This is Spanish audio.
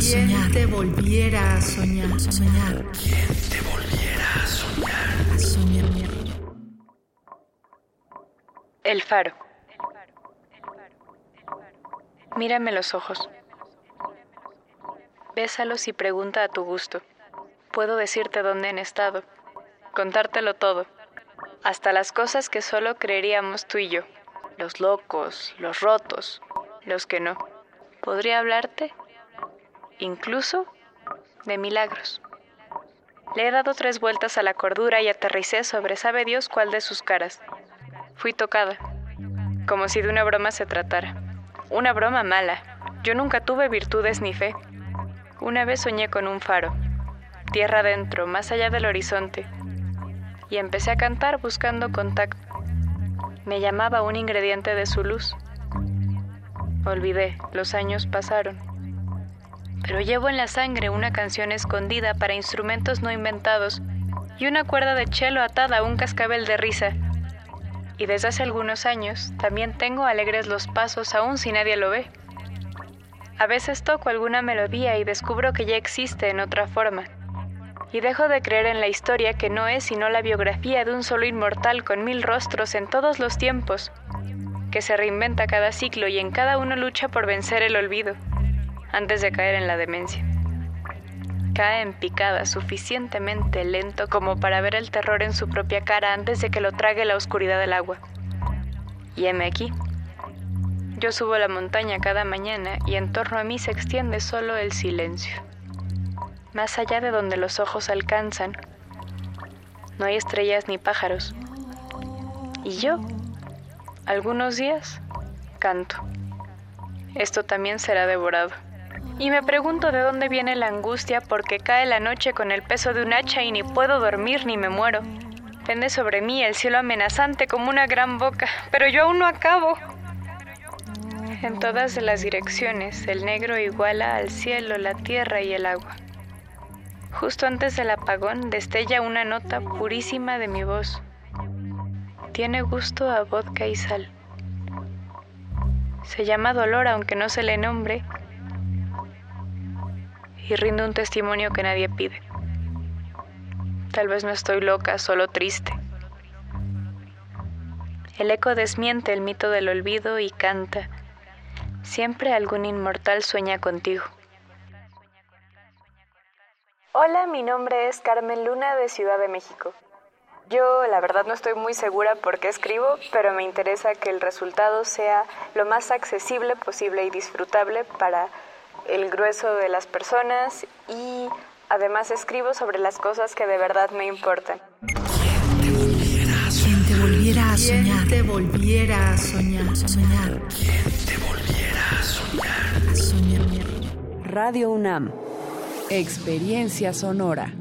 a soñar? te volviera a soñar? A soñar. ¿Quién te volviera a soñar? A soñar. El faro. Mírame los ojos. Bésalos y pregunta a tu gusto. Puedo decirte dónde han estado, contártelo todo, hasta las cosas que solo creeríamos tú y yo, los locos, los rotos, los que no. Podría hablarte, incluso, de milagros. Le he dado tres vueltas a la cordura y aterricé sobre sabe Dios cuál de sus caras. Fui tocada, como si de una broma se tratara. Una broma mala. Yo nunca tuve virtudes ni fe. Una vez soñé con un faro, tierra adentro, más allá del horizonte, y empecé a cantar buscando contacto. Me llamaba un ingrediente de su luz. Olvidé, los años pasaron. Pero llevo en la sangre una canción escondida para instrumentos no inventados y una cuerda de chelo atada a un cascabel de risa. Y desde hace algunos años también tengo alegres los pasos aún si nadie lo ve. A veces toco alguna melodía y descubro que ya existe en otra forma. Y dejo de creer en la historia que no es sino la biografía de un solo inmortal con mil rostros en todos los tiempos, que se reinventa cada ciclo y en cada uno lucha por vencer el olvido, antes de caer en la demencia. Cae en picada suficientemente lento como para ver el terror en su propia cara antes de que lo trague la oscuridad del agua. Y heme aquí. Yo subo la montaña cada mañana y en torno a mí se extiende solo el silencio. Más allá de donde los ojos alcanzan, no hay estrellas ni pájaros. Y yo, algunos días, canto. Esto también será devorado. Y me pregunto de dónde viene la angustia porque cae la noche con el peso de un hacha y ni puedo dormir ni me muero. Pende sobre mí el cielo amenazante como una gran boca, pero yo aún no acabo. En todas las direcciones, el negro iguala al cielo, la tierra y el agua. Justo antes del apagón destella una nota purísima de mi voz. Tiene gusto a vodka y sal. Se llama dolor aunque no se le nombre y rindo un testimonio que nadie pide. Tal vez no estoy loca, solo triste. El eco desmiente el mito del olvido y canta. Siempre algún inmortal sueña contigo. Hola, mi nombre es Carmen Luna de Ciudad de México. Yo la verdad no estoy muy segura por qué escribo, pero me interesa que el resultado sea lo más accesible posible y disfrutable para el grueso de las personas y además escribo sobre las cosas que de verdad me importan. ¿Quién te volviera a soñar? te volviera a soñar? A soñar. ¿Quién te volviera a soñar? A soñar. Radio UNAM. Experiencia sonora.